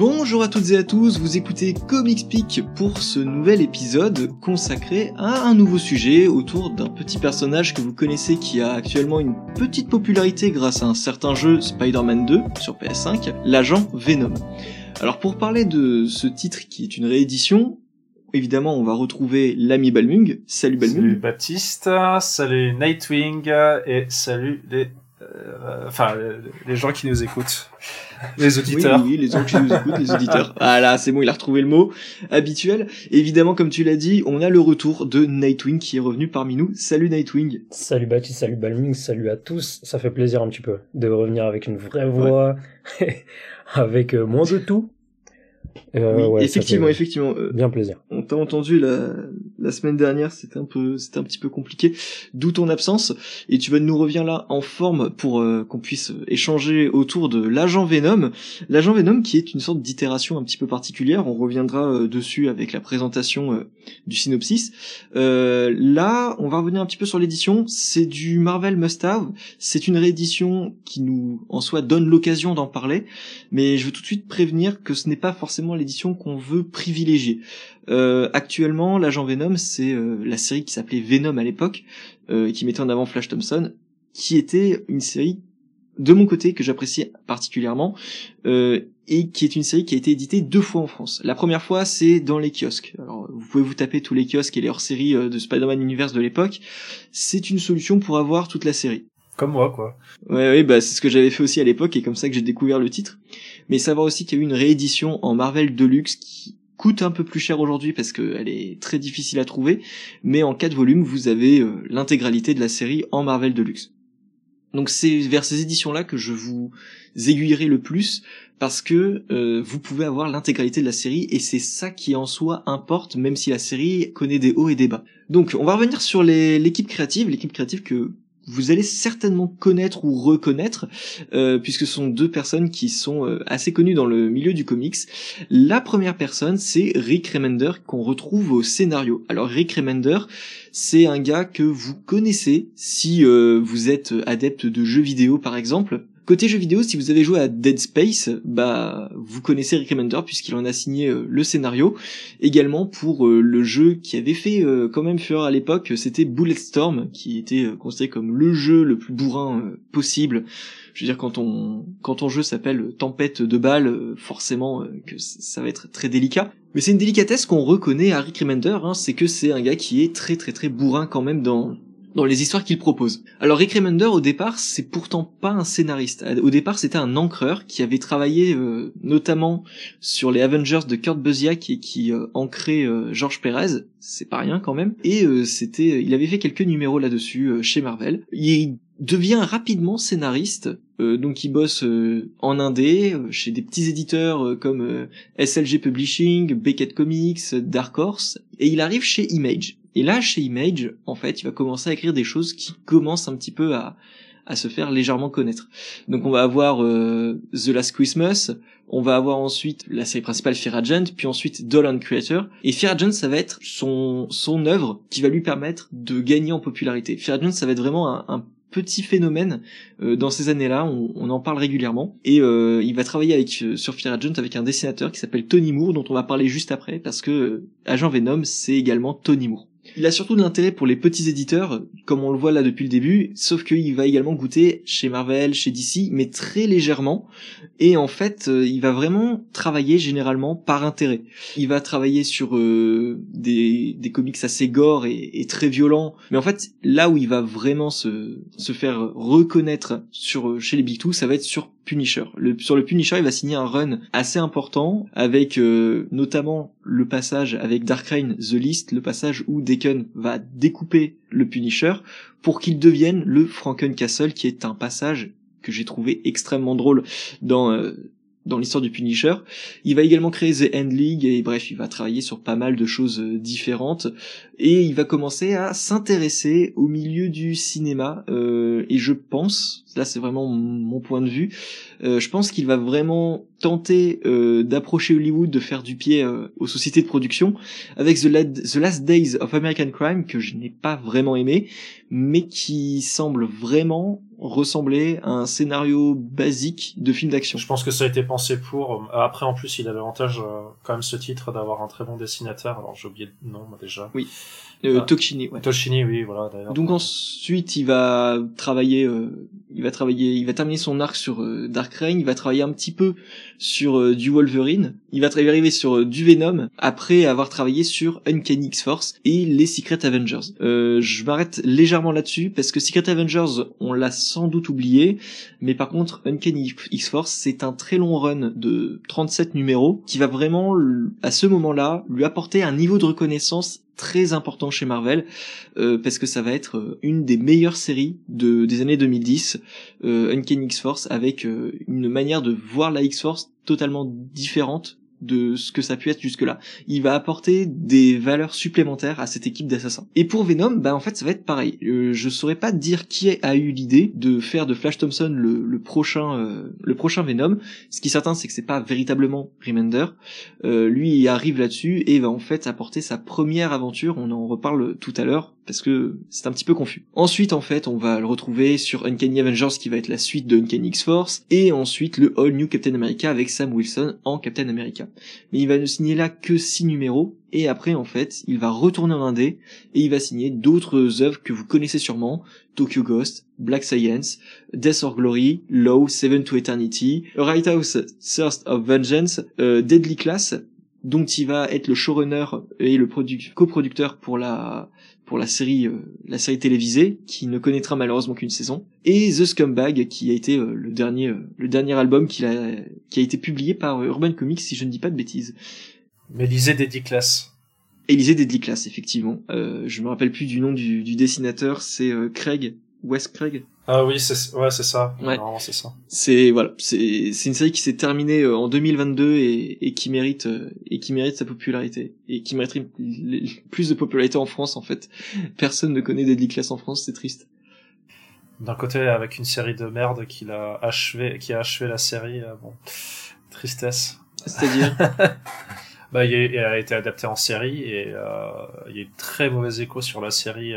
Bonjour à toutes et à tous, vous écoutez Comics Peak pour ce nouvel épisode consacré à un nouveau sujet autour d'un petit personnage que vous connaissez qui a actuellement une petite popularité grâce à un certain jeu Spider-Man 2 sur PS5, l'agent Venom. Alors pour parler de ce titre qui est une réédition, évidemment on va retrouver l'ami Balmung. Salut Balmung. Salut Baptiste, salut Nightwing et salut les enfin les gens qui nous écoutent, les auditeurs. Oui, oui, les gens qui nous écoutent, les auditeurs. Ah là, c'est bon, il a retrouvé le mot habituel. Évidemment, comme tu l'as dit, on a le retour de Nightwing qui est revenu parmi nous. Salut Nightwing. Salut Baptiste, salut Balming, salut à tous. Ça fait plaisir un petit peu de revenir avec une vraie voix, avec euh, moins de tout. Euh, oui, ouais, effectivement, effectivement. Euh, bien plaisir. On t'a entendu la, la semaine dernière, c'était un peu, c'était un petit peu compliqué, d'où ton absence. Et tu vas nous revenir là en forme pour euh, qu'on puisse échanger autour de l'agent Venom. L'agent Venom qui est une sorte d'itération un petit peu particulière. On reviendra euh, dessus avec la présentation du synopsis. là, on va revenir un petit peu sur l'édition. C'est du Marvel Must Have. C'est une réédition qui nous, en soi, donne l'occasion d'en parler. Mais je veux tout de suite prévenir que ce n'est pas forcément l'édition qu'on veut privilégier. Euh, actuellement, l'agent Venom, c'est euh, la série qui s'appelait Venom à l'époque, euh, qui mettait en avant Flash Thompson, qui était une série de mon côté que j'appréciais particulièrement et qui est une série qui a été éditée deux fois en France. La première fois, c'est dans les kiosques. Alors, vous pouvez vous taper tous les kiosques et les hors-séries de Spider-Man Universe de l'époque. C'est une solution pour avoir toute la série. Comme moi, quoi. Ouais, oui, bah c'est ce que j'avais fait aussi à l'époque et comme ça que j'ai découvert le titre. Mais savoir aussi qu'il y a eu une réédition en Marvel Deluxe qui coûte un peu plus cher aujourd'hui parce qu'elle est très difficile à trouver, mais en quatre volumes, vous avez euh, l'intégralité de la série en Marvel Deluxe. Donc c'est vers ces éditions-là que je vous aiguillerai le plus parce que euh, vous pouvez avoir l'intégralité de la série et c'est ça qui en soi importe même si la série connaît des hauts et des bas. Donc on va revenir sur l'équipe créative, l'équipe créative que vous allez certainement connaître ou reconnaître, euh, puisque ce sont deux personnes qui sont euh, assez connues dans le milieu du comics. La première personne, c'est Rick Remender, qu'on retrouve au scénario. Alors Rick Remender, c'est un gars que vous connaissez si euh, vous êtes adepte de jeux vidéo par exemple. Côté jeux vidéo, si vous avez joué à Dead Space, bah vous connaissez Rick Remender puisqu'il en a signé euh, le scénario. Également pour euh, le jeu qui avait fait euh, quand même fureur à l'époque, c'était Bulletstorm, qui était considéré comme le jeu le plus bourrin possible. Je veux dire quand on quand ton jeu s'appelle Tempête de balles, forcément que ça va être très délicat. Mais c'est une délicatesse qu'on reconnaît à Rick Remender, hein, c'est que c'est un gars qui est très très très bourrin quand même dans dans les histoires qu'il propose. Alors Rick Remender au départ c'est pourtant pas un scénariste. Au départ c'était un encreur qui avait travaillé euh, notamment sur les Avengers de Kurt Busiek et qui euh, ancrait euh, George Perez, c'est pas rien quand même. Et euh, c'était, il avait fait quelques numéros là-dessus chez Marvel. Il devient rapidement scénariste, donc il bosse en indé chez des petits éditeurs comme SLG Publishing, Beckett Comics, Dark Horse, et il arrive chez Image. Et là, chez Image, en fait, il va commencer à écrire des choses qui commencent un petit peu à, à se faire légèrement connaître. Donc on va avoir euh, The Last Christmas, on va avoir ensuite la série principale Fear Agent, puis ensuite Dolan Creator. Et Fear Agent, ça va être son, son œuvre qui va lui permettre de gagner en popularité. Fear Agent, ça va être vraiment un, un petit phénomène euh, dans ces années-là, on, on, en parle régulièrement. Et euh, il va travailler avec euh, sur Fear Agent avec un dessinateur qui s'appelle Tony Moore, dont on va parler juste après, parce que Agent Venom, c'est également Tony Moore. Il a surtout de l'intérêt pour les petits éditeurs, comme on le voit là depuis le début, sauf qu'il va également goûter chez Marvel, chez DC, mais très légèrement. Et en fait, euh, il va vraiment travailler généralement par intérêt. Il va travailler sur euh, des, des comics assez gore et, très violents. Mais en fait, là où il va vraiment se, faire reconnaître sur chez les Big Two, ça va être sur Punisher. Sur le Punisher, il va signer un run assez important avec euh, notamment le passage avec Dark Reign, The List, le passage où Deacon va découper le Punisher pour qu'il devienne le Franken Castle, qui est un passage que j'ai trouvé extrêmement drôle dans euh, dans l'histoire du Punisher. Il va également créer The End League et bref, il va travailler sur pas mal de choses euh, différentes et il va commencer à s'intéresser au milieu du cinéma euh, et je pense, là c'est vraiment mon point de vue, euh, je pense qu'il va vraiment tenté euh, d'approcher Hollywood, de faire du pied euh, aux sociétés de production, avec The, The, Last Days of American Crime, que je n'ai pas vraiment aimé, mais qui semble vraiment ressembler à un scénario basique de film d'action. Je pense que ça a été pensé pour. Après, en plus, il a l'avantage, quand même, ce titre d'avoir un très bon dessinateur. Alors, j'ai oublié le nom, déjà. Oui. Euh, ah. Toshini, ouais. Toshini, oui, voilà. D'ailleurs. Donc ensuite, il va travailler, euh, il va travailler, il va terminer son arc sur euh, Dark Reign. Il va travailler un petit peu sur euh, du Wolverine. Il va arriver sur du Venom après avoir travaillé sur Uncanny X-Force et les Secret Avengers. je m'arrête légèrement là-dessus parce que Secret Avengers, on l'a sans doute oublié, mais par contre, Uncanny X-Force, c'est un très long run de 37 numéros qui va vraiment, à ce moment-là, lui apporter un niveau de reconnaissance très important chez Marvel euh, parce que ça va être euh, une des meilleures séries de des années 2010 euh, Uncanny X-Force avec euh, une manière de voir la X-Force totalement différente de ce que ça a être jusque-là. Il va apporter des valeurs supplémentaires à cette équipe d'assassins. Et pour Venom, bah en fait ça va être pareil. Euh, je saurais pas dire qui a eu l'idée de faire de Flash Thompson le, le prochain euh, le prochain Venom. Ce qui est certain c'est que c'est pas véritablement Remender. Euh, lui il arrive là-dessus et va en fait apporter sa première aventure. On en reparle tout à l'heure parce que c'est un petit peu confus. Ensuite, en fait, on va le retrouver sur Uncanny Avengers qui va être la suite de Uncanny X-Force et ensuite le All New Captain America avec Sam Wilson en Captain America. Mais il va ne signer là que 6 numéros et après, en fait, il va retourner en Indé et il va signer d'autres œuvres que vous connaissez sûrement, Tokyo Ghost, Black Science, Death or Glory, Low, Seven to Eternity, Right House, Thirst of Vengeance, euh, Deadly Class, dont il va être le showrunner et le coproducteur pour la pour la série euh, la série télévisée qui ne connaîtra malheureusement qu'une saison et The Scumbag qui a été euh, le dernier euh, le dernier album qu'il a qui a été publié par Urban Comics si je ne dis pas de bêtises. Mais lisez Deadly Class. Et lisez Deadly Class effectivement. Euh, je me rappelle plus du nom du, du dessinateur, c'est Craig Wes Craig. Ah oui, c'est ouais, c'est ça. Ouais. c'est ça. C'est voilà, c'est c'est une série qui s'est terminée euh, en 2022 et, et qui mérite euh, et qui mérite sa popularité et qui mériterait plus de popularité en France en fait. Personne ne connaît Deadly Class en France, c'est triste. D'un côté, avec une série de merde qui a achevé, qui a achevé la série, euh, bon, tristesse. C'est-à-dire Bah, il a été adapté en série et euh, il y a eu très mauvais écho sur la série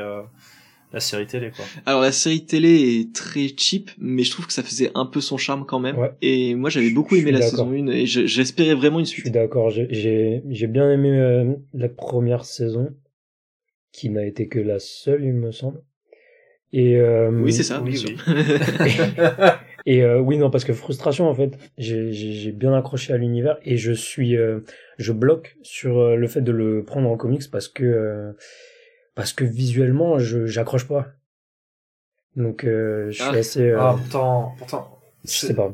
la série télé quoi. Alors la série télé est très cheap, mais je trouve que ça faisait un peu son charme quand même. Et moi j'avais beaucoup aimé la saison 1 et j'espérais vraiment une suite. Je suis d'accord, j'ai j'ai bien aimé euh, la première saison, qui n'a été que la seule il me semble. Et euh, oui c'est ça, oui, oui. et euh, oui non parce que frustration en fait, j'ai bien accroché à l'univers et je suis je bloque sur le fait de le prendre en comics parce que parce que visuellement, je j'accroche pas. Donc euh, je suis ah. assez. Euh, ah pourtant, pourtant. Je sais pas.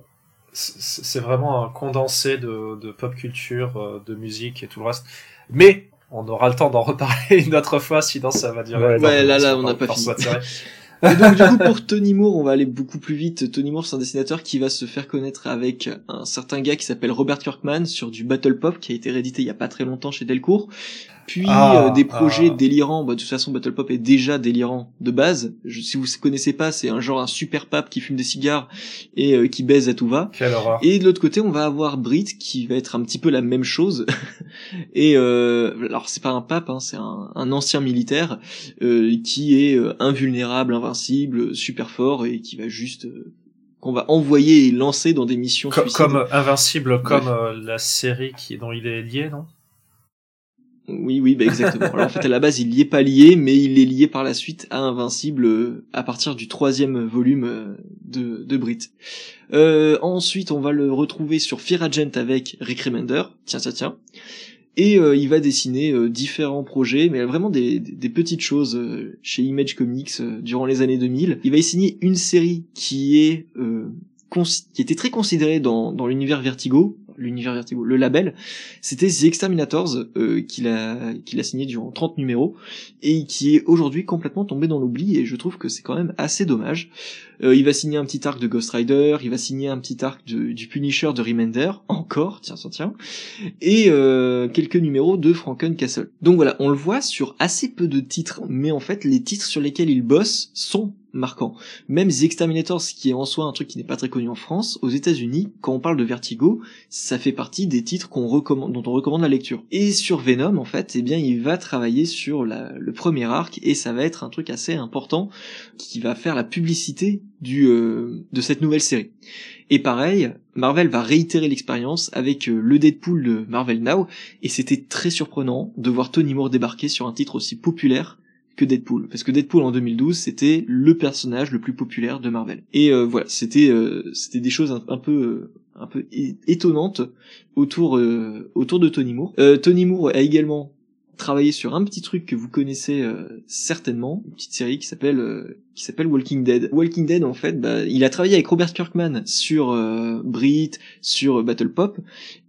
C'est vraiment un condensé de, de pop culture, euh, de musique et tout le reste. Mais on aura le temps d'en reparler une autre fois, sinon ça va durer. Ouais, là, là, on n'a pas fini. Et donc du coup pour Tony Moore, on va aller beaucoup plus vite. Tony Moore, c'est un dessinateur qui va se faire connaître avec un certain gars qui s'appelle Robert Kirkman sur du Battle Pop qui a été réédité il y a pas très longtemps chez Delcourt puis ah, euh, des projets ah. délirants. Bah, de toute façon, Battle Pop est déjà délirant de base. Je, si vous connaissez pas, c'est un genre un super pape qui fume des cigares et euh, qui baise à tout va. Et de l'autre côté, on va avoir Brit qui va être un petit peu la même chose. et euh, alors c'est pas un pape, hein, c'est un, un, ancien militaire euh, qui est invulnérable, invincible, super fort et qui va juste qu'on va envoyer et lancer dans des missions comme, comme invincible comme la série qui dont il est lié non? Oui, oui, bah exactement. Alors en fait, à la base, il n'y est pas lié, mais il est lié par la suite à Invincible euh, à partir du troisième volume euh, de, de Brit. Euh, ensuite, on va le retrouver sur Fear Agent avec Rick Remender. Tiens, tiens, tiens. Et euh, il va dessiner différents projets, mais vraiment des, petites choses chez Image Comics durant les années 2000. Il va y signer une série qui est qui était très considérée dans, dans l'univers Vertigo, l'univers Vertigo, le label, c'était The Exterminators euh, qu'il a qu'il a signé durant 30 numéros et qui est aujourd'hui complètement tombé dans l'oubli et je trouve que c'est quand même assez dommage. Euh, il va signer un petit arc de Ghost Rider, il va signer un petit arc du Punisher de Remender, encore, tiens, tiens, tiens, et euh, quelques numéros de Franken Castle. Donc voilà, on le voit sur assez peu de titres, mais en fait les titres sur lesquels il bosse sont marquant. Même The Exterminators, qui est en soi un truc qui n'est pas très connu en France, aux États-Unis, quand on parle de Vertigo, ça fait partie des titres qu'on recommande, dont on recommande la lecture. Et sur Venom, en fait, eh bien, il va travailler sur le premier arc et ça va être un truc assez important qui va faire la publicité du euh, de cette nouvelle série. Et pareil, Marvel va réitérer l'expérience avec euh, le Deadpool de Marvel Now et c'était très surprenant de voir Tony Moore débarquer sur un titre aussi populaire que Deadpool. Parce que Deadpool en 2012 c'était le personnage le plus populaire de Marvel. Et euh, voilà c'était c'était des choses un, peu euh, un peu étonnantes autour autour de Tony Moore. Tony Moore a également travaillé sur un petit truc que vous connaissez certainement une petite série qui s'appelle qui s'appelle Walking Dead. Walking Dead en fait bah, il a travaillé avec Robert Kirkman sur Brit sur Battle Pop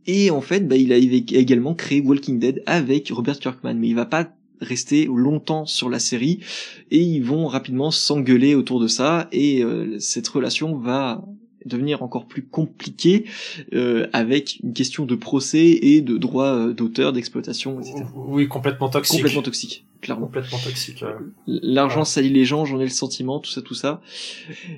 et en fait bah, il a également créé Walking Dead avec Robert Kirkman. Mais il va pas rester longtemps sur la série et ils vont rapidement s'engueuler autour de ça et euh, cette relation va devenir encore plus compliquée euh, avec une question de procès et de droit euh, d'auteur, d'exploitation, etc. Oui, complètement toxique. Complètement toxique, clairement. Complètement toxique. L'argent salit les gens, j'en ai le sentiment, tout ça, tout ça.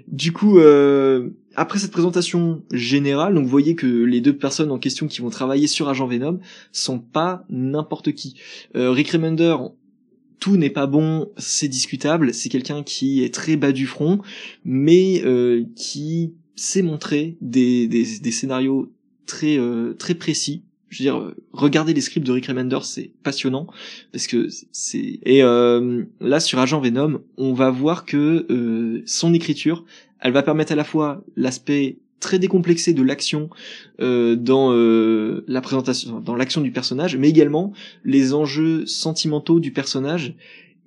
Du coup, euh, après cette présentation générale, donc vous voyez que les deux personnes en question qui vont travailler sur Agent Venom sont pas n'importe qui. Rick Remender, tout n'est pas bon, c'est discutable, c'est quelqu'un qui est très bas du front, mais euh, qui sait montrer des, des, scénarios très euh, très précis. Je veux dire, regardez les scripts de Rick Remender, c'est passionnant parce que c'est et euh, là sur Agent Venom, on va voir que son écriture, elle va permettre à la fois l'aspect très décomplexé de l'action euh, dans euh, la présentation, dans l'action du personnage, mais également les enjeux sentimentaux du personnage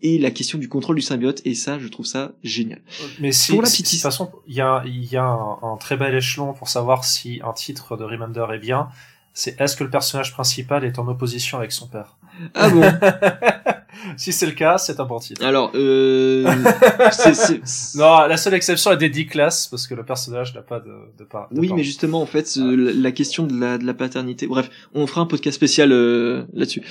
et la question du contrôle du symbiote. Et ça, je trouve ça génial. Mais si, pour la petite... de toute façon, il y a, y a un, très bel échelon pour savoir si un titre de Remender est bien. C'est est-ce que le personnage principal est en opposition avec son père? Ah bon? si c'est le cas, c'est un bon titre. Alors, euh... non, la seule exception est d'Eddie Class parce que le personnage n'a pas de, de part. Oui, mais justement, en fait, la question de la, de la paternité. Bref, on fera un podcast spécial euh, là-dessus.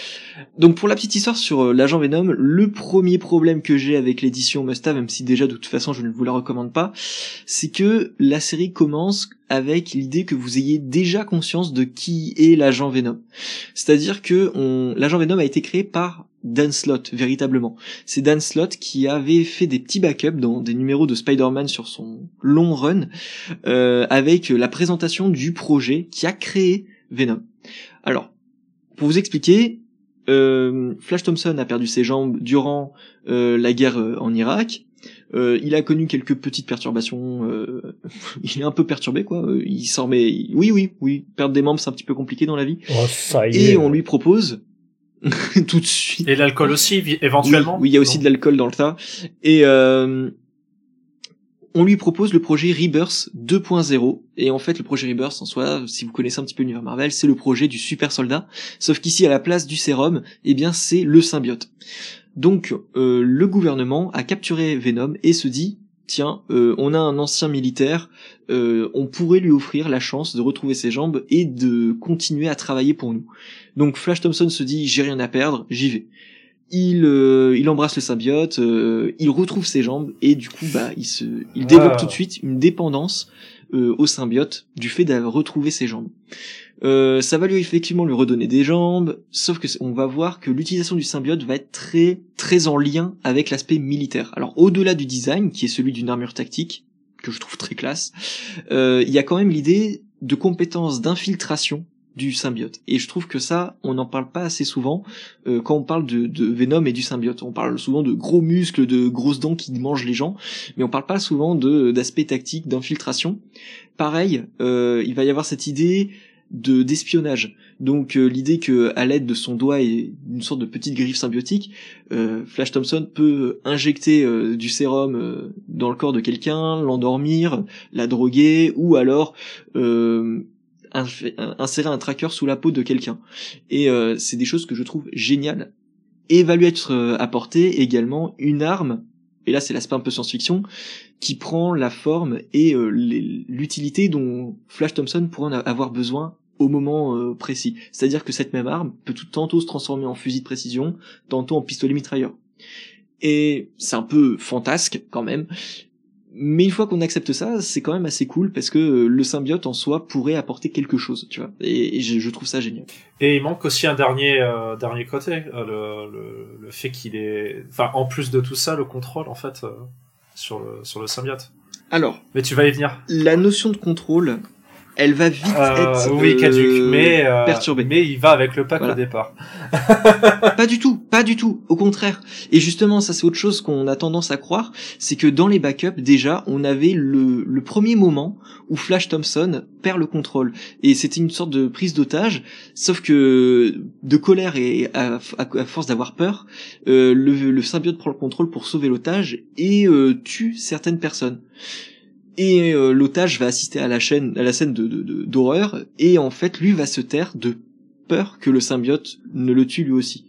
Donc, pour la petite histoire sur euh, l'agent Venom, le premier problème que j'ai avec l'édition Must même si déjà de toute façon je ne vous la recommande pas, c'est que la série commence avec l'idée que vous ayez déjà conscience de qui est l'agent Venom. C'est-à-dire que on... l'agent Venom a été créé par Dan Slott, véritablement. C'est Dan Slott qui avait fait des petits backups dans des numéros de Spider-Man sur son long run, euh, avec la présentation du projet qui a créé Venom. Alors, pour vous expliquer, euh, Flash Thompson a perdu ses jambes durant euh, la guerre en Irak. il a connu quelques petites perturbations. il est un peu perturbé, quoi. Il s'en met. Oui, oui, oui. Perdre des membres, c'est un petit peu compliqué dans la vie. Oh, ça y Et est. on lui propose tout de suite. Et l'alcool aussi, éventuellement. Oui, il y a aussi de l'alcool dans le tas. Et euh, on lui propose le projet Rebirth 2.0. Et en fait, le projet Rebirth, en soi, si vous connaissez un petit peu l'univers Marvel, c'est le projet du super soldat. Sauf qu'ici, à la place du sérum, eh bien, c'est le symbiote. Donc, euh, le gouvernement a capturé Venom et se dit, tiens, euh, on a un ancien militaire, euh, on pourrait lui offrir la chance de retrouver ses jambes et de continuer à travailler pour nous. Donc Flash Thompson se dit, j'ai rien à perdre, j'y vais. Il, euh, il embrasse le symbiote, il retrouve ses jambes et du coup, bah, il se, il développe tout de suite une dépendance au symbiote du fait d'avoir retrouvé ses jambes. Euh, ça va lui effectivement lui redonner des jambes, sauf que on va voir que l'utilisation du symbiote va être très très en lien avec l'aspect militaire. Alors au-delà du design, qui est celui d'une armure tactique, que je trouve très classe, euh, il y a quand même l'idée de compétences d'infiltration du symbiote. Et je trouve que ça, on n'en parle pas assez souvent euh, quand on parle de, de, Venom et du symbiote. On parle souvent de gros muscles, de grosses dents qui mangent les gens, mais on parle pas souvent de d'aspect tactique, d'infiltration. Pareil, euh, il va y avoir cette idée de d'espionnage. Donc euh, l'idée que à l'aide de son doigt et une sorte de petite griffe symbiotique, euh, Flash Thompson peut injecter euh, du sérum dans le corps de quelqu'un, l'endormir, la droguer ou alors insérer un tracker sous la peau de quelqu'un. Et c'est des choses que je trouve géniales. Et va lui être apporté également une arme et là c'est l'aspect un peu science-fiction, qui prend la forme et l'utilité dont Flash Thompson pourrait en avoir besoin au moment euh, précis. C'est-à-dire que cette même arme peut tout, tantôt se transformer en fusil de précision, tantôt en pistolet mitrailleur. Et c'est un peu fantasque quand même, mais une fois qu'on accepte ça, c'est quand même assez cool parce que euh, le symbiote en soi pourrait apporter quelque chose, tu vois. Et, je, trouve ça génial. Et il manque aussi un dernier euh, dernier côté, euh, le, le, le, fait qu'il est, enfin en plus de tout ça, le contrôle en fait sur le sur le symbiote. Alors. Mais tu vas y venir. La notion de contrôle, elle va vite euh, être oui, euh, mais euh, perturbée. Mais il va avec le pack au départ. pas du tout, pas du tout. Au contraire. Et justement, ça c'est autre chose qu'on a tendance à croire, c'est que dans les backups déjà, on avait le, le premier moment où Flash Thompson perd le contrôle. Et c'était une sorte de prise d'otage, sauf que de colère et à, force d'avoir peur, euh, le, le symbiote prend le contrôle pour sauver l'otage et euh, tue certaines personnes et euh, l'otage va assister à la chaîne à la scène de d'horreur et en fait lui va se taire de peur que le symbiote ne le tue lui aussi.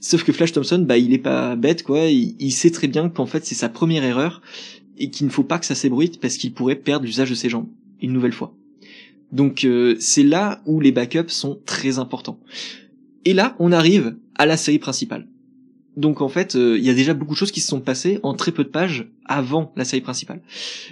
Sauf que Flash Thompson bah il est pas bête quoi, il, sait très bien qu'en fait c'est sa première erreur et qu'il ne faut pas que ça s'ébruite parce qu'il pourrait perdre l'usage de ses jambes une nouvelle fois. Donc euh, c'est là où les backups sont très importants. Et là on arrive à la série principale. Donc en fait, euh, il y a déjà beaucoup de choses qui se sont passées en très peu de pages avant la série principale.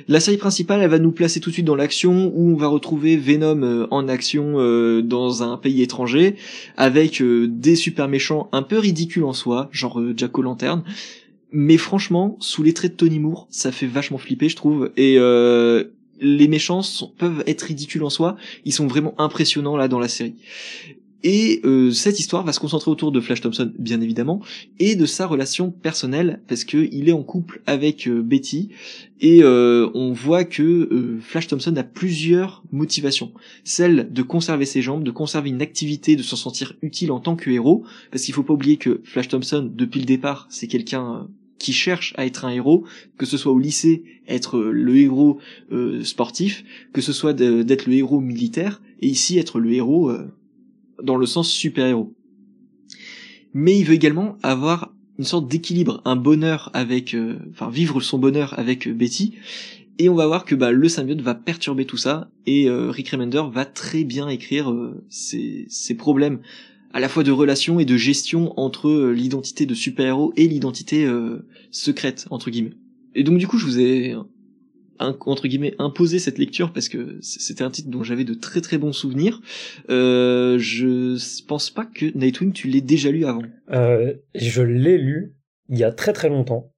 La série principale, elle va nous placer tout de suite dans l'action où on va retrouver Venom euh, en action euh, dans un pays étranger avec des super méchants un peu ridicules en soi, genre Jack O'Lantern. Mais franchement, sous les traits de Tony Moore, ça fait vachement flipper, je trouve. Et les méchants peuvent être ridicules en soi, ils sont vraiment impressionnants là dans la série. Et euh, cette histoire va se concentrer autour de Flash Thompson, bien évidemment, et de sa relation personnelle, parce que il est en couple avec euh, Betty, et euh, on voit que Flash Thompson a plusieurs motivations. Celle de conserver ses jambes, de conserver une activité, de s'en sentir utile en tant que héros, parce qu'il faut pas oublier que Flash Thompson, depuis le départ, c'est quelqu'un qui cherche à être un héros, que ce soit au lycée, être le héros sportif, que ce soit d'être le héros militaire, et ici être le héros dans le sens super-héros. Mais il veut également avoir une sorte d'équilibre, un bonheur avec, euh, enfin vivre son bonheur avec euh, Betty. Et on va voir que bah, le symbiote va perturber tout ça et euh, Rick Remender va très bien écrire ses, ses, problèmes à la fois de relation et de gestion entre l'identité de super-héros et l'identité secrète entre guillemets. Et donc du coup je vous ai entre guillemets imposer cette lecture parce que c'était un titre dont j'avais de très très bons souvenirs. Euh, je pense pas que Nightwing tu l'aies déjà lu avant. Euh, je l'ai lu il y a très très longtemps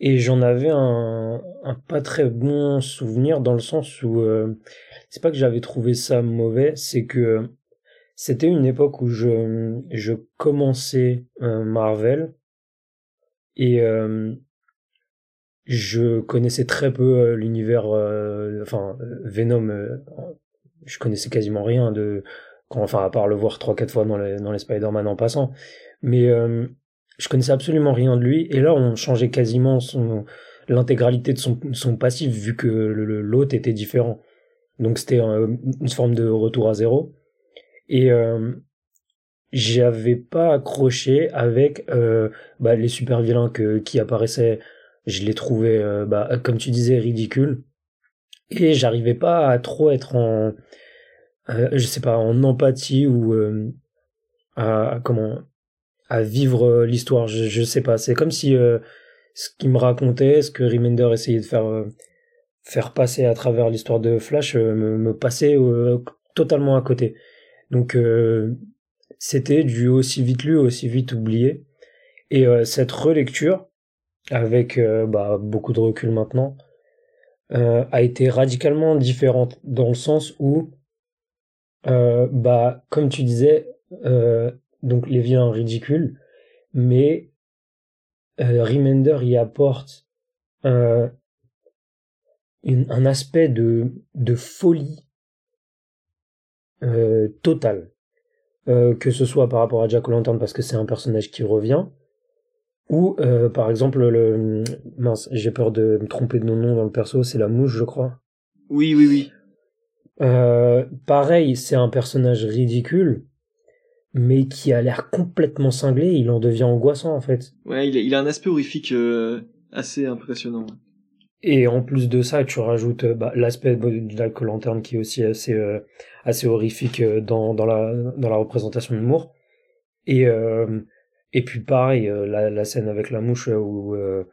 et j'en avais un, un, pas très bon souvenir dans le sens où euh, c'est pas que j'avais trouvé ça mauvais, c'est que c'était une époque où je je commençais Marvel et euh, je connaissais très peu euh, l'univers, euh, enfin Venom. Euh, je connaissais quasiment rien de, quand, enfin à part le voir trois quatre fois dans les, Spider-Man en passant. Mais je connaissais absolument rien de lui. Et là, on changeait quasiment son l'intégralité de son, son passif vu que l'autre était différent. Donc c'était une forme de retour à zéro. Et j'avais pas accroché avec bah, les super vilains que, qui apparaissaient je l'ai trouvé, euh, bah, comme tu disais, ridicule. Et j'arrivais pas à trop être en, euh, je sais pas, en empathie ou euh, à comment, à vivre l'histoire. Je, je sais pas. C'est comme si ce qu'il me racontait, ce que Remender essayait de faire faire passer à travers l'histoire de Flash, me, me, passait totalement à côté. Donc c'était du aussi vite lu, aussi vite oublié. Et cette relecture, avec euh, bah, beaucoup de recul maintenant, euh, a été radicalement différente dans le sens où, euh, bah, comme tu disais, donc les vilains ridicules, mais Remender y apporte un, aspect de, de folie totale. que ce soit par rapport à Jack O'Lantern parce que c'est un personnage qui revient, ou euh, par exemple le mince, j'ai peur de me tromper de nos noms dans le perso, c'est la mouche, je crois. Oui, oui, oui. Euh, pareil, c'est un personnage ridicule, mais qui a l'air complètement cinglé. Il en devient angoissant en fait. Ouais, il a, un aspect horrifique euh, assez impressionnant. Et en plus de ça, tu rajoutes bah, l'aspect de la lanterne qui est aussi assez assez horrifique dans dans la dans la représentation de Moore. Et et puis pareil, euh, la, la, scène avec la mouche euh, où, euh,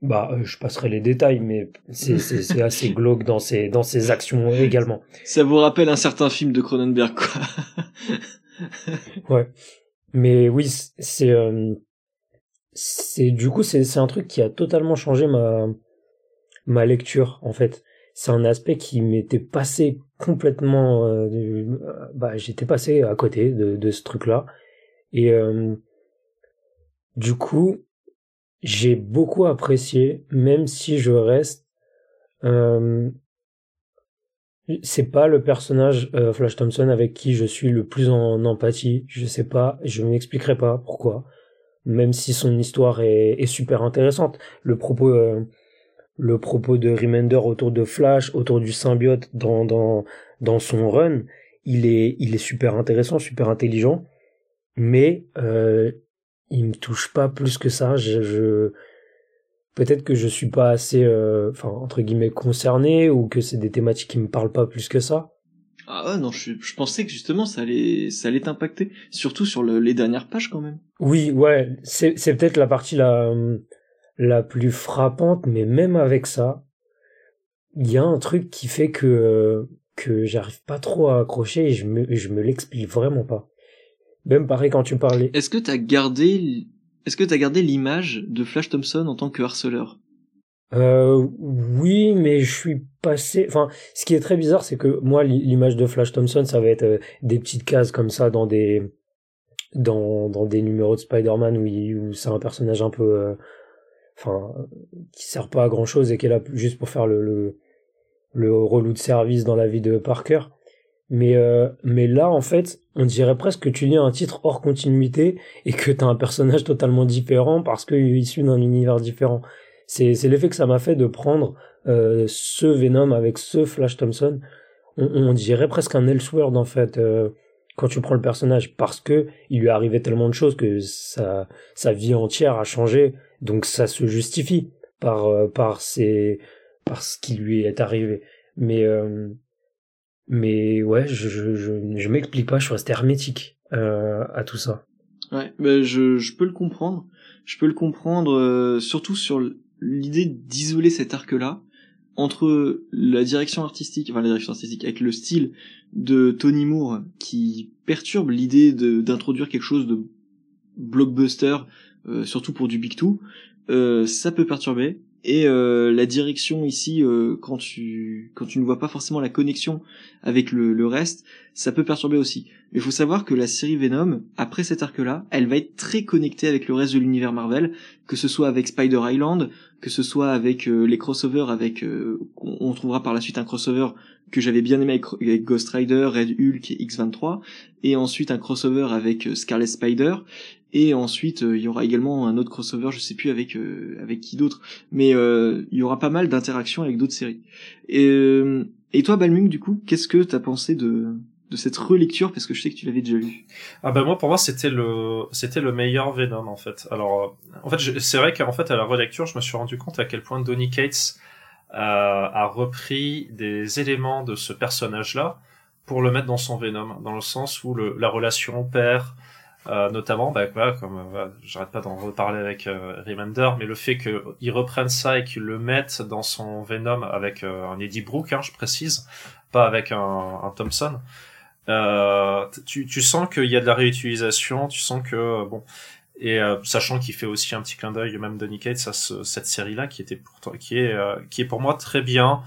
Bah, je passerai les détails, mais c'est assez glauque dans ses dans ses actions également. Ça vous rappelle un certain film de Cronenberg, quoi. Ouais. Mais oui, c'est euh, c'est du coup c'est c'est un truc qui a totalement changé ma ma lecture en fait. C'est un aspect qui m'était passé complètement euh, bah j'étais passé à côté de de ce truc-là et euh, du coup j'ai beaucoup apprécié même si je reste euh, c'est pas le personnage euh, Flash Thompson avec qui je suis le plus en empathie. Je sais pas, je m'expliquerai pas pourquoi. Même si son histoire est, est super intéressante. Le propos, euh, le propos de Remender autour de Flash, autour du symbiote dans, dans, dans son run, il est, il est super intéressant, super intelligent. Mais, euh, il me touche pas plus que ça. Je, je, peut-être que je suis pas assez, euh, enfin, entre guillemets, concerné ou que c'est des thématiques qui me parlent pas plus que ça. Ah ouais, non, je, je pensais que justement ça allait, ça allait t'impacter, surtout sur le- les dernières pages quand même. Oui, ouais, c'est c'est peut-être la partie la la plus frappante, mais même avec ça, il y a un truc qui fait que euh, que j'arrive pas trop à accrocher et je me je me l'explique vraiment pas. Même pareil quand tu parlais. Est-ce que t'as gardé, est-ce que t'as gardé l'image de Flash Thompson en tant que harceleur? Euh, oui, mais je suis passé. Enfin, ce qui est très bizarre, c'est que moi, l'i- l'image de Flash Thompson, ça va être euh, des petites cases comme ça dans des dans dans des numéros de Spider-Man où, il- où c'est un personnage un peu, euh, enfin, qui sert pas à grand chose et qui est là juste pour faire le le, le relou de service dans la vie de Parker. Mais euh, mais là, en fait, on dirait presque que tu lis un titre hors continuité et que t'as un personnage totalement différent parce qu'il est issu d'un univers différent. C'est c'est l'effet que ça m'a fait de prendre euh, ce Venom avec ce Flash Thompson. On, on dirait presque un Elseworld en fait euh, quand tu prends le personnage parce que il lui arrivait tellement de choses que sa sa vie entière a changé. Donc ça se justifie par euh, par ses par ce qui lui est arrivé. Mais euh, mais ouais je je je, m'explique pas je suis resté hermétique euh, à tout ça Ouais, ben je, je peux le comprendre. Je peux le comprendre, euh, surtout sur l'idée d'isoler cet arc-là entre la direction artistique, enfin la direction artistique, avec le style de Tony Moore qui perturbe l'idée d'introduire quelque chose de blockbuster, euh, surtout pour du Big Two, ça peut perturber. Et euh, la direction ici, euh, quand tu quand tu ne vois pas forcément la connexion avec le, reste, ça peut perturber aussi. Mais il faut savoir que la série Venom, après cet arc-là, elle va être très connectée avec le reste de l'univers Marvel, que ce soit avec Spider Island, que ce soit avec euh, les crossovers, avec on, trouvera par la suite un crossover que j'avais bien aimé avec, avec Ghost Rider, Red Hulk et X23, et ensuite un crossover avec Scarlet Spider, et ensuite euh, il y aura également un autre crossover, je sais plus avec euh, avec qui d'autre, mais euh, il y aura pas mal d'interactions avec d'autres séries. Et, et toi Balmung, du coup, qu'est-ce que t'as pensé de de cette relecture? Parce que je sais que tu l'avais déjà lu. Ah bah moi pour moi c'était le c'était le meilleur Venom en fait. Alors en fait c'est vrai qu'en fait à la relecture je me suis rendu compte à quel point Donny Cates euh, a repris des éléments de ce personnage là pour le mettre dans son Venom dans le sens où le, la relation père euh, notamment bah voilà comme euh, voilà, j'arrête pas d'en reparler avec euh, Remender mais le fait qu'ils reprennent ça et qu'ils le mettent dans son Venom avec euh, un Eddie Brooke hein, je précise pas avec un, un Thompson tu, tu sens qu'il y a de la réutilisation, tu sens que bon et euh, sachant qu'il fait aussi un petit clin d'œil même Donny Cates à ce- cette série là qui était pourtant qui est euh, qui est pour moi très bien.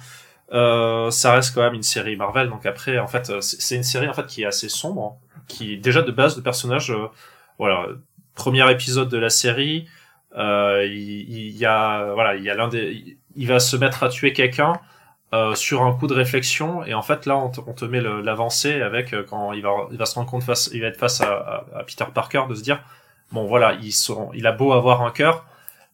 Euh, ça reste quand même une série Marvel donc après en fait c'est c'est une série en fait qui est assez sombre, qui déjà de base de personnage euh, voilà premier épisode de la série euh, il, y a voilà il y a l'un des il va se mettre à tuer quelqu'un euh, sur un coup de réflexion et en fait là on on te met l'avancée avec quand il va il va se rendre compte face il va être face à, Peter Parker de se dire bon voilà ils sont il a beau avoir un cœur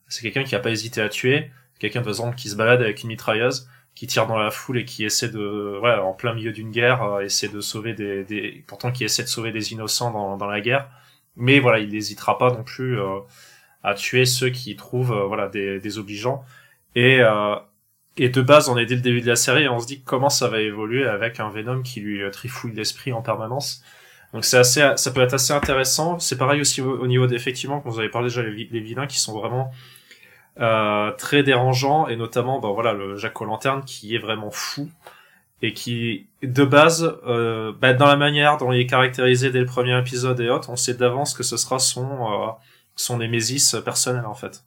c'est quelqu'un qui a pas hésité à tuer quelqu'un de façon qui se balade avec une mitrailleuse qui tire dans la foule et qui essaie de voilà en plein milieu d'une guerre euh, essaie de sauver des, des pourtant qui essaie de sauver des innocents dans, dans la guerre mais voilà il n'hésitera pas non plus euh, à tuer ceux qui trouvent euh, voilà des, des obligeants et euh, et de base, on est dès le début de la série et on se dit comment ça va évoluer avec un Venom qui lui trifouille l'esprit en permanence. Donc c'est assez, ça peut être assez intéressant. C'est pareil aussi au, au niveau d'effectivement, quand vous avez parlé déjà les, les vilains qui sont vraiment euh, très dérangeant et notamment bah voilà le Jack O'Lantern qui est vraiment fou et qui de base euh, bah, dans la manière dont il est caractérisé dès le premier épisode et autres on sait d'avance que ce sera son euh, son némésis personnel en fait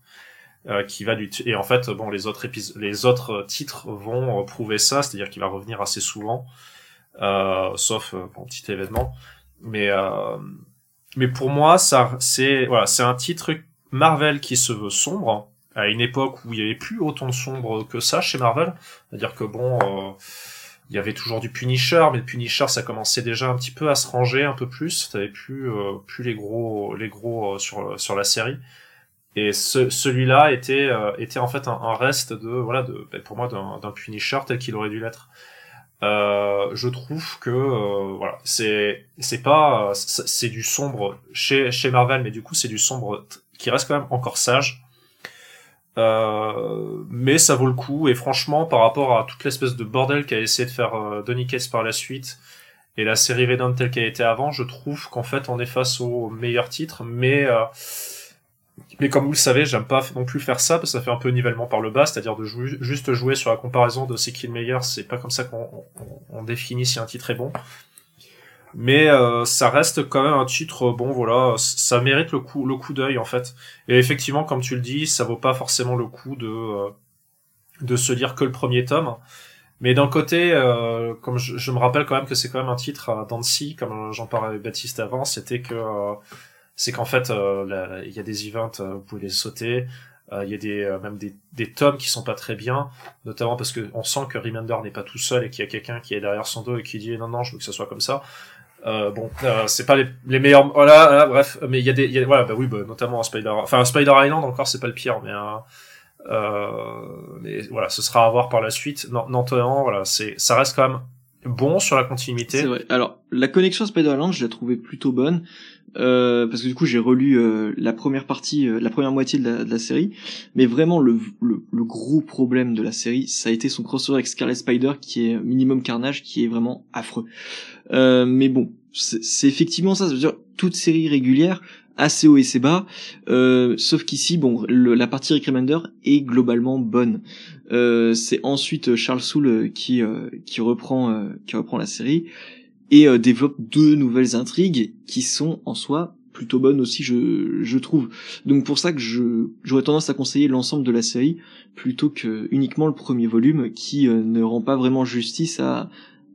euh, qui va lui et en fait bon les autres épisodes les autres titres vont prouver ça c'est-à-dire qu'il va revenir assez souvent sauf bon petit événement. Mais mais pour moi ça c'est voilà c'est un titre Marvel qui se veut sombre à une époque où il n'y avait plus autant de sombre que ça chez Marvel. C'est-à-dire que bon, euh, il y avait toujours du Punisher, mais le Punisher ça commençait déjà un petit peu à se ranger un peu plus. T'avais plus euh, plus les gros les gros euh, sur sur la série. Et ce, celui-là était était en fait un, reste de voilà de ben, pour moi d'un Punisher tel qu'il aurait dû l'être. je trouve que voilà c'est c'est pas c'est du sombre chez chez Marvel, mais du coup c'est du sombre qui reste quand même encore sage euh, mais ça vaut le coup. Et franchement par rapport à toute l'espèce de bordel qu'a essayé de faire euh, Donny Cates par la suite et la série Venom telle qu'elle était avant, je trouve qu'en fait on est face au meilleur titre, mais euh, mais comme vous le savez, j'aime pas non plus faire ça parce que ça fait un peu nivellement par le bas, c'est-à-dire de juste jouer sur la comparaison de c'est qui le meilleur, c'est pas comme ça qu'on on, définit si un titre est bon mais euh, ça reste quand même un titre bon voilà ça mérite le coup le coup d'œil en fait. Et effectivement comme tu le dis ça vaut pas forcément le coup de euh, de se lire que le premier tome. Mais d'un côté euh, comme je, me rappelle quand même que c'est quand même un titre à Dancy comme j'en parlais avec Baptiste avant c'était que c'est qu'en fait il y a des events vous pouvez les sauter. Il y a des même des, des tomes qui sont pas très bien notamment parce que on sent que Remender n'est pas tout seul et qu'il y a quelqu'un qui est derrière son dos et qui dit non non je veux que ça soit comme ça euh, bon, euh, c'est pas les, les meilleurs. Voilà, voilà, bref, mais il y a des, y a, voilà, bah oui, bah, notamment Spider, enfin Spider Island encore, c'est pas le pire, mais euh, euh, mais voilà, ce sera à voir par la suite. Nantoan, voilà, c'est, ça reste quand même bon sur la continuité. C'est vrai. Alors, la connexion Spider Island, je la trouvais plutôt bonne. Euh, parce que du coup j'ai relu euh, la première partie, euh, la première moitié de la, de la, série, mais vraiment le, le, le, gros problème de la série, ça a été son crossover avec Scarlet Spider qui est minimum carnage, qui est vraiment affreux. Euh, mais bon, c'est effectivement ça. Ça veut dire toute série régulière assez haut et assez bas. Euh, sauf qu'ici, bon, la partie Rick Remender est globalement bonne. C'est ensuite Charles Soule qui qui reprend qui reprend la série et développe deux nouvelles intrigues qui sont en soi plutôt bonnes aussi je, je trouve donc pour ça que je j'aurais tendance à conseiller l'ensemble de la série plutôt que uniquement le premier volume qui ne rend pas vraiment justice à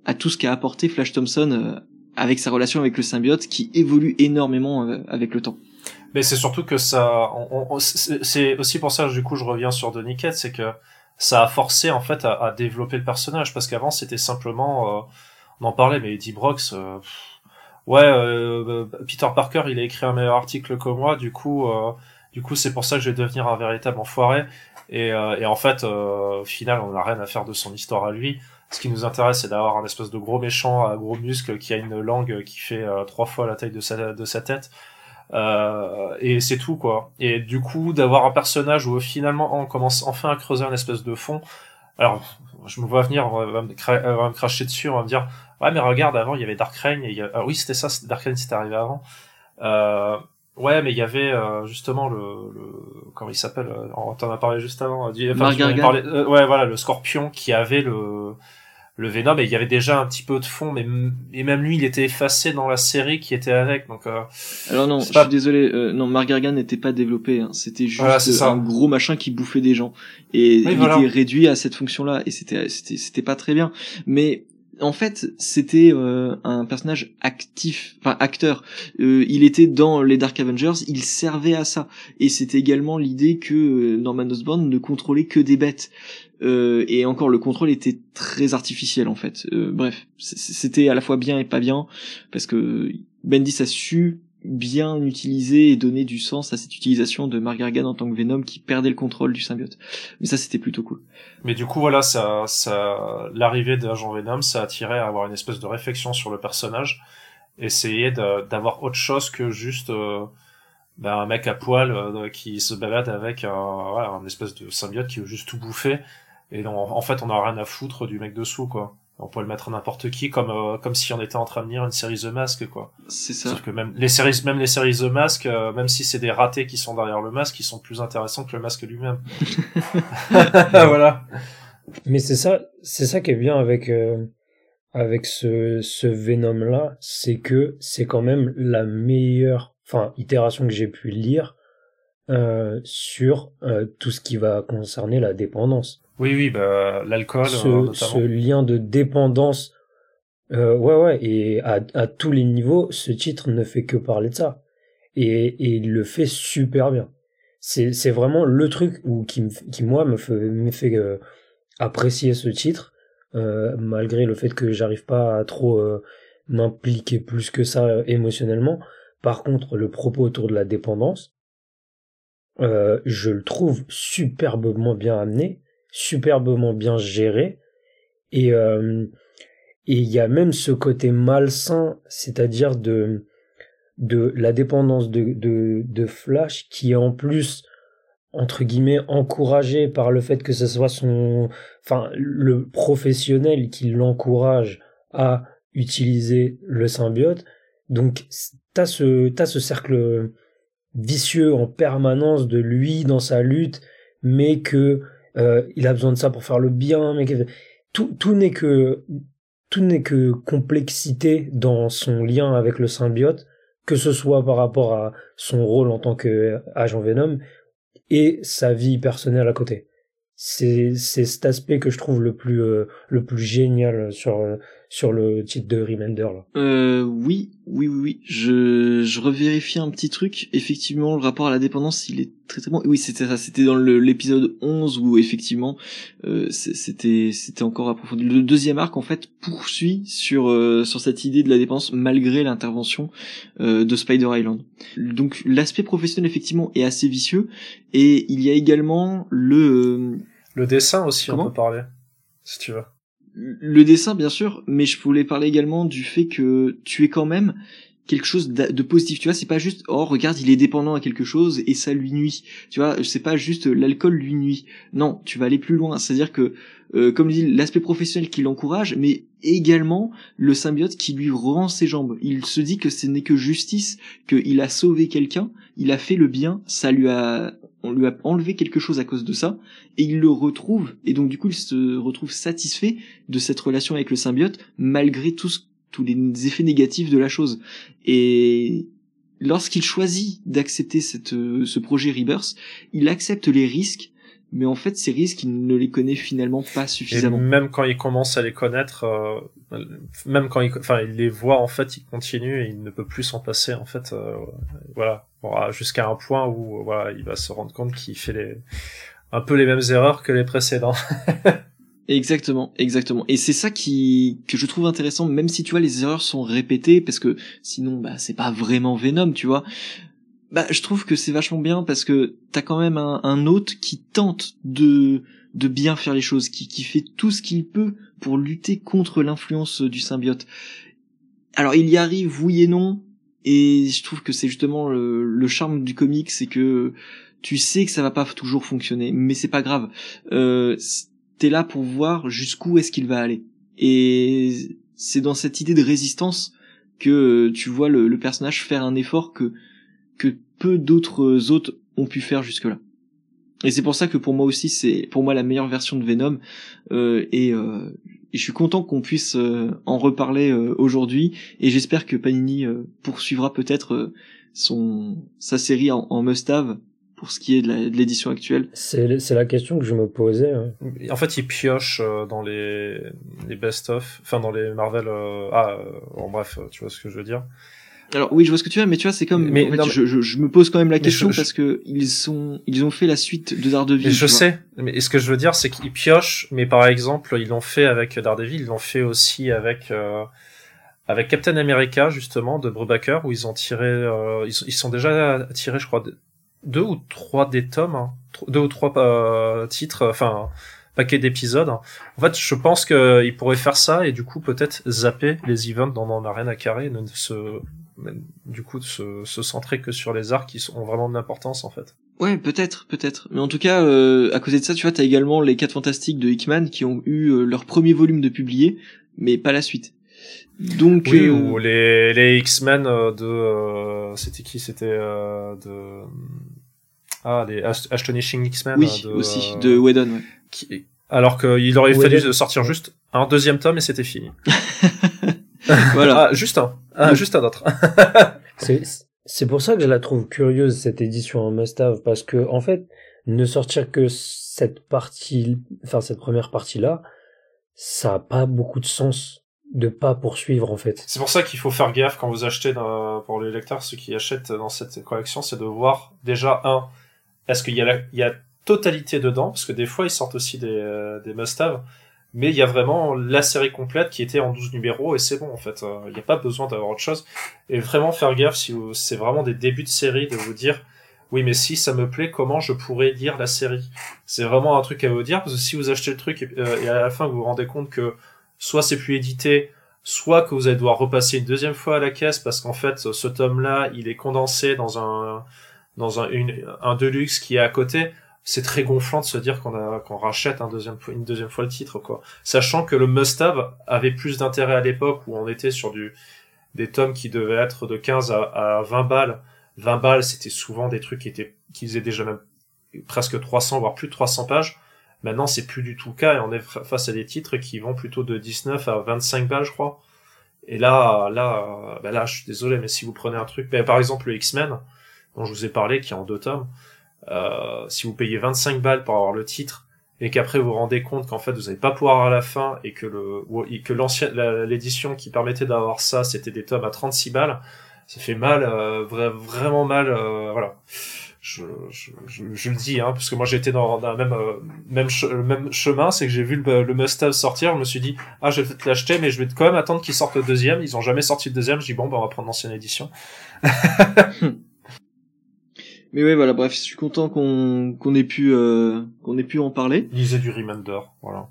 à tout ce qu'a apporté Flash Thompson euh, avec sa relation avec le symbiote qui évolue énormément euh, avec le temps. Mais c'est surtout que ça, c'est aussi pour ça du coup je reviens sur Donny c'est que ça a forcé en fait à, développer le personnage parce qu'avant c'était simplement, euh, on en parlait, mais Eddie Brox, ouais, Peter Parker il a écrit un meilleur article que moi, du coup, du coup c'est pour ça que je vais devenir un véritable enfoiré et, et en fait au final on n'a rien à faire de son histoire à lui ce qui nous intéresse, c'est d'avoir un espèce de gros méchant à gros muscles qui a une langue qui fait euh, trois fois la taille de sa, de sa tête. Euh, et c'est tout quoi. Et du coup, d'avoir un personnage où finalement on commence enfin à creuser un espèce de fond. Alors, je me vois venir, on va me, cracher dessus, on va me dire, ouais mais regarde, avant il y avait Dark Reign, et il y a... ah, oui c'était ça, Dark Reign c'était arrivé avant. Euh, ouais, mais il y avait euh, justement le, le, comment il s'appelle, on t'en a parlé juste avant. Enfin, ouais voilà, le Scorpion qui avait le le Venom et il y avait déjà un petit peu de fond mais et même lui il était effacé dans la série qui était avec donc euh, alors non je suis désolé euh, non Margargan n'était pas développé hein. c'était juste un gros machin qui bouffait des gens et il était réduit à cette fonction là et c'était c'était c'était pas très bien mais en fait, c'était euh, un personnage actif, enfin acteur. Euh, il était dans les Dark Avengers, il servait à ça. Et c'était également l'idée que Norman Osborn ne contrôlait que des bêtes. Euh, et encore le contrôle était très artificiel en fait. Euh, bref, c'était à la fois bien et pas bien parce que Bendis a su bien utiliser et donner du sens à cette utilisation de Margargan en tant que Venom qui perdait le contrôle du symbiote. Mais ça c'était plutôt cool. Mais du coup voilà, ça, ça, l'arrivée d'agent Venom, ça a attiré à avoir une espèce de réflexion sur le personnage, essayer d'avoir autre chose que juste euh, ben, un mec à poil qui se balade avec un, un espèce de symbiote qui veut juste tout bouffer et donc, en fait, on a rien à foutre du mec dessous, quoi. On pourrait le mettre à n'importe qui, comme euh, comme si on était en train de lire une série The Mask, quoi. C'est ça. Sauf que même les séries, même les séries The Mask, euh, même si c'est des ratés qui sont derrière le masque, ils sont plus intéressants que le masque lui-même. voilà. Mais c'est ça, c'est ça qui est bien avec euh, avec ce ce Venom là, c'est que c'est quand même la meilleure, enfin itération que j'ai pu lire euh, sur euh, tout ce qui va concerner la dépendance. Oui, oui, bah l'alcool Ce, notamment. ce lien de dépendance, euh, ouais, ouais, et à, à tous les niveaux, ce titre ne fait que parler de ça. Et, et il le fait super bien. C'est, vraiment le truc où, qui, qui moi, me fait, me fait euh, apprécier ce titre, euh, malgré le fait que j'arrive pas à trop m'impliquer plus que ça émotionnellement. Par contre, le propos autour de la dépendance, je le trouve superbement bien amené, superbement bien géré, et euh, et il y a même ce côté malsain, c'est-à-dire de de la dépendance de, de Flash qui est en plus entre guillemets encouragé par le fait que ce soit son enfin le professionnel qui l'encourage à utiliser le symbiote. Donc t'as ce t'as ce cercle vicieux en permanence de lui dans sa lutte mais que euh, il a besoin de ça pour faire le bien mais tout tout n'est que tout n'est que complexité dans son lien avec le symbiote que ce soit par rapport à son rôle en tant que agent Venom et sa vie personnelle à côté. C'est c'est cet aspect que je trouve le plus euh, le plus génial sur euh, sur le titre de Remender là. Euh, oui, oui, oui, oui. Je, je revérifie un petit truc. Effectivement, le rapport à la dépendance, il est très très bon. Oui, c'était ça. C'était dans l'épisode 11 où effectivement, euh, c'était, c'était encore approfondi. Le deuxième arc, en fait, poursuit sur, euh, sur cette idée de la dépendance malgré l'intervention euh, de Spider Island. Donc, l'aspect professionnel, effectivement, est assez vicieux. Et il y a également le, euh, Le dessin aussi, Comment on peut parler, si tu veux. Le dessin bien sûr, mais je voulais parler également du fait que tu es quand même quelque chose de positif. Tu vois, c'est pas juste oh regarde il est dépendant à quelque chose et ça lui nuit. Tu vois, c'est pas juste euh, l'alcool lui nuit. Non, tu vas aller plus loin. C'est-à-dire que euh, comme dit l'aspect professionnel qui l'encourage, mais également le symbiote qui lui rend ses jambes. Il se dit que ce n'est que justice, qu'il a sauvé quelqu'un, il a fait le bien, ça lui a on lui a enlevé quelque chose à cause de ça et il le retrouve et donc du coup il se retrouve satisfait de cette relation avec le symbiote malgré tout ce- tous les effets négatifs de la chose. Et lorsqu'il choisit d'accepter euh, ce projet Rebirth, il accepte les risques, mais en fait ces risques il ne les connaît finalement pas Et suffisamment. même quand il commence à les connaître, euh, même quand il, enfin, il les voit en fait, il continue et il ne peut plus s'en passer en fait. euh, voilà, Bon, ah, jusqu'à un point où euh, voilà, il va se rendre compte qu'il fait les, un peu les mêmes erreurs que les précédents. Exactement, exactement. Et c'est ça qui que je trouve intéressant, même si tu vois les erreurs sont répétées, parce que sinon bah c'est pas vraiment Venom, tu vois. Bah je trouve que c'est vachement bien parce que t'as quand même un, un hôte qui tente de de bien faire les choses, qui qui fait tout ce qu'il peut pour lutter contre l'influence du symbiote. Alors il y arrive oui et non, et je trouve que c'est justement le, le charme du comic, c'est que tu sais que ça va pas toujours fonctionner, mais c'est pas grave. Euh, t'es là pour voir jusqu'où est-ce qu'il va aller. Et c'est dans cette idée de résistance que tu vois le, le personnage faire un effort que que peu d'autres autres ont pu faire jusque-là. Et c'est pour ça que pour moi aussi c'est pour moi la meilleure version de Venom euh, et, euh, et je suis content qu'on puisse euh, en reparler euh, aujourd'hui et j'espère que Panini euh, poursuivra peut-être euh, son sa série en, en must-have pour ce qui est de la- de l'édition actuelle. C'est c'est la question que je me posais. hein. En fait, il pioche euh, dans les, les best-of, enfin dans les Marvel. euh, Ah, euh, bon, bref, tu vois ce que je veux dire. Alors oui, je vois ce que tu veux, mais tu vois, c'est comme. Mais en fait, non, mais- je, je, je me pose quand même la question je- parce que ils sont, ils ont fait la suite de Daredevil. Je sais, mais ce que je veux dire, c'est qu'ils piochent, mais par exemple, ils l'ont fait avec Daredevil, ils l'ont fait aussi avec euh, avec Captain America justement de Brubaker, où ils ont tiré, euh, ils, ils sont déjà tirés, je crois, de- deux ou trois des tomes, hein, deux ou trois euh, titres, enfin paquet d'épisodes. En fait, je pense qu'ils pourraient faire ça et du coup peut-être zapper les events dont on n'a rien à carrer, et ne se du coup se, se centrer que sur les arcs qui sont- ont vraiment de l'importance en fait. Ouais, peut-être, peut-être. Mais en tout cas, euh, à côté de ça, tu vois, t'as également les quatre fantastiques de Hickman qui ont eu euh, leur premier volume de publié, mais pas la suite. Donc oui, euh, ou les, les X-Men euh, de euh, c'était qui? C'était euh, de ah les Ast- Astonishing X-Men oui, de, aussi de Whedon. Ouais. qui- alors qu'il aurait Whedon. fallu sortir juste un deuxième tome et c'était fini. Voilà. Ah, juste un, ah, Oui. juste un autre. C'est c'est pour ça que je la trouve curieuse cette édition en must-have parce que en fait ne sortir que cette partie, enfin cette première partie là, ça a pas beaucoup de sens de pas poursuivre en fait. C'est pour ça qu'il faut faire gaffe quand vous achetez dans- pour les lecteurs, ceux qui achètent dans cette collection, c'est de voir déjà un, est-ce qu'il y a la, il y a totalité dedans, parce que des fois ils sortent aussi des, euh, des must-have, mais il y a vraiment la série complète qui était en 12 numéros et c'est bon en fait, Euh, il n'y a pas besoin d'avoir autre chose. Et vraiment faire gaffe si c'est vraiment des débuts de série de vous dire, oui mais si ça me plaît, comment je pourrais lire la série? C'est vraiment un truc à vous dire, parce que si vous achetez le truc et, euh, et à la fin vous vous rendez compte que soit c'est plus édité, soit que vous allez devoir repasser une deuxième fois à la caisse parce qu'en fait ce tome-là il est condensé dans un dans un un deluxe qui est à côté. C'est très gonflant de se dire qu'on a qu'on rachète une deuxième fois le titre quoi. Sachant que le must-have avait plus d'intérêt à l'époque où on était sur du des tomes qui devaient être de 15 à, à 20 balles. 20 balles, c'était souvent des trucs qui étaient qui faisaient déjà même presque 300 voire plus de 300 pages. Maintenant, c'est plus du tout le cas et on est fa- face à des titres qui vont plutôt de 19 à 25 balles, je crois. Et là, là, bah là, je suis désolé, mais si vous prenez un truc, par exemple le X-Men, dont je vous ai parlé, qui est en deux tomes, euh, si vous payez 25 balles pour avoir le titre, et qu'après vous vous rendez compte qu'en fait vous n'allez pas pouvoir à la fin, et que le, et que l'ancienne, la- l'édition qui permettait d'avoir ça, c'était des tomes à 36 balles, ça fait mal, euh, vra- vraiment mal, euh, voilà. Je, je, je, le dis, hein, parce que moi j'étais dans, dans un même, euh, même, che- le même chemin, c'est que j'ai vu le, le must-have sortir, je me suis dit, ah, je vais peut-être l'acheter, mais je vais quand même attendre qu'il sorte le deuxième. Ils ont jamais sorti le deuxième. Je dis, bon, bah, on va prendre l'ancienne édition. Mais ouais, voilà. Bref, je suis content qu'on qu'on ait pu euh, qu'on ait pu en parler. Lisez du Remender, voilà.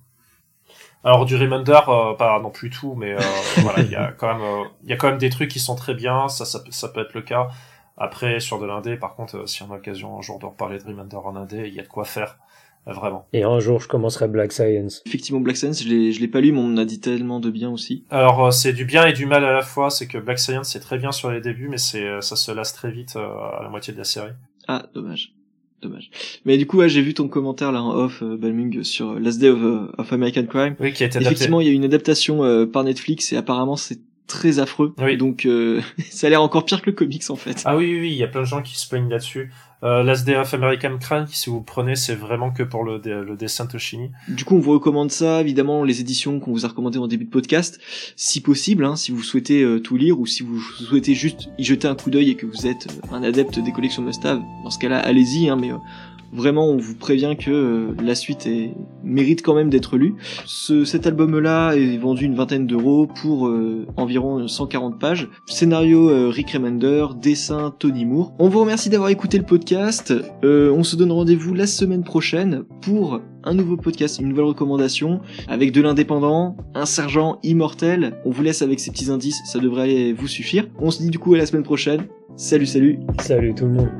Alors, du Remender, euh, pas non plus tout, mais euh, voilà, il y a quand même, euh, il y a quand même des trucs qui sont très bien. Ça, ça, peut- ça peut être le cas. Après, sur de l'indé, par contre, euh, si on a l'occasion un jour de reparler de Remender en indé, il y a de quoi faire. Euh, Vraiment. Et un jour je commencerai Black Science. Effectivement, Black Sense, je l'ai je l'ai pas lu, mais on en a dit tellement de bien aussi. Alors euh, c'est du bien et du mal à la fois, c'est que Black Science c'est très bien sur les débuts, mais c'est euh, ça se lasse très vite euh, à la moitié de la série. Ah, dommage. Dommage. Mais du coup, ouais, j'ai vu ton commentaire là en off, euh, Balmung, sur Last Day of, euh, of American Crime. Oui, qui a été. Effectivement, il y a une adaptation euh, par Netflix et apparemment c'est très affreux. Oui. Donc euh, ça a l'air encore pire que le comics en fait. Ah oui, oui, oui, il y a plein de gens qui se plaignent là-dessus. Euh, of American Crime, si vous prenez, c'est vraiment que pour le, le dessin Toshini. Du coup, on vous recommande ça, évidemment, les éditions qu'on vous a recommandées en début de podcast, si possible, hein, si vous souhaitez euh, tout lire ou si vous souhaitez juste y jeter un coup d'œil et que vous êtes euh, un adepte des collections must-have. Dans ce cas-là, allez-y, hein, mais euh, vraiment, on vous prévient que euh, la suite est... mérite quand même d'être lue. Ce, cet album-là est vendu une vingtaine d'euros pour euh, environ 140 pages. Scénario euh, Rick Remender, dessin Tony Moore. On vous remercie d'avoir écouté le podcast. Euh, on se donne rendez-vous la semaine prochaine pour un nouveau podcast, une nouvelle recommandation avec de l'indépendant, un sergent immortel. On vous laisse avec ces petits indices, ça devrait vous suffire. On se dit du coup à la semaine prochaine. Salut, salut. Salut tout le monde.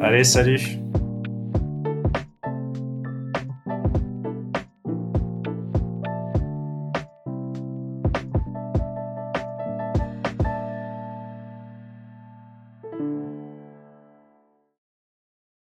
Allez, salut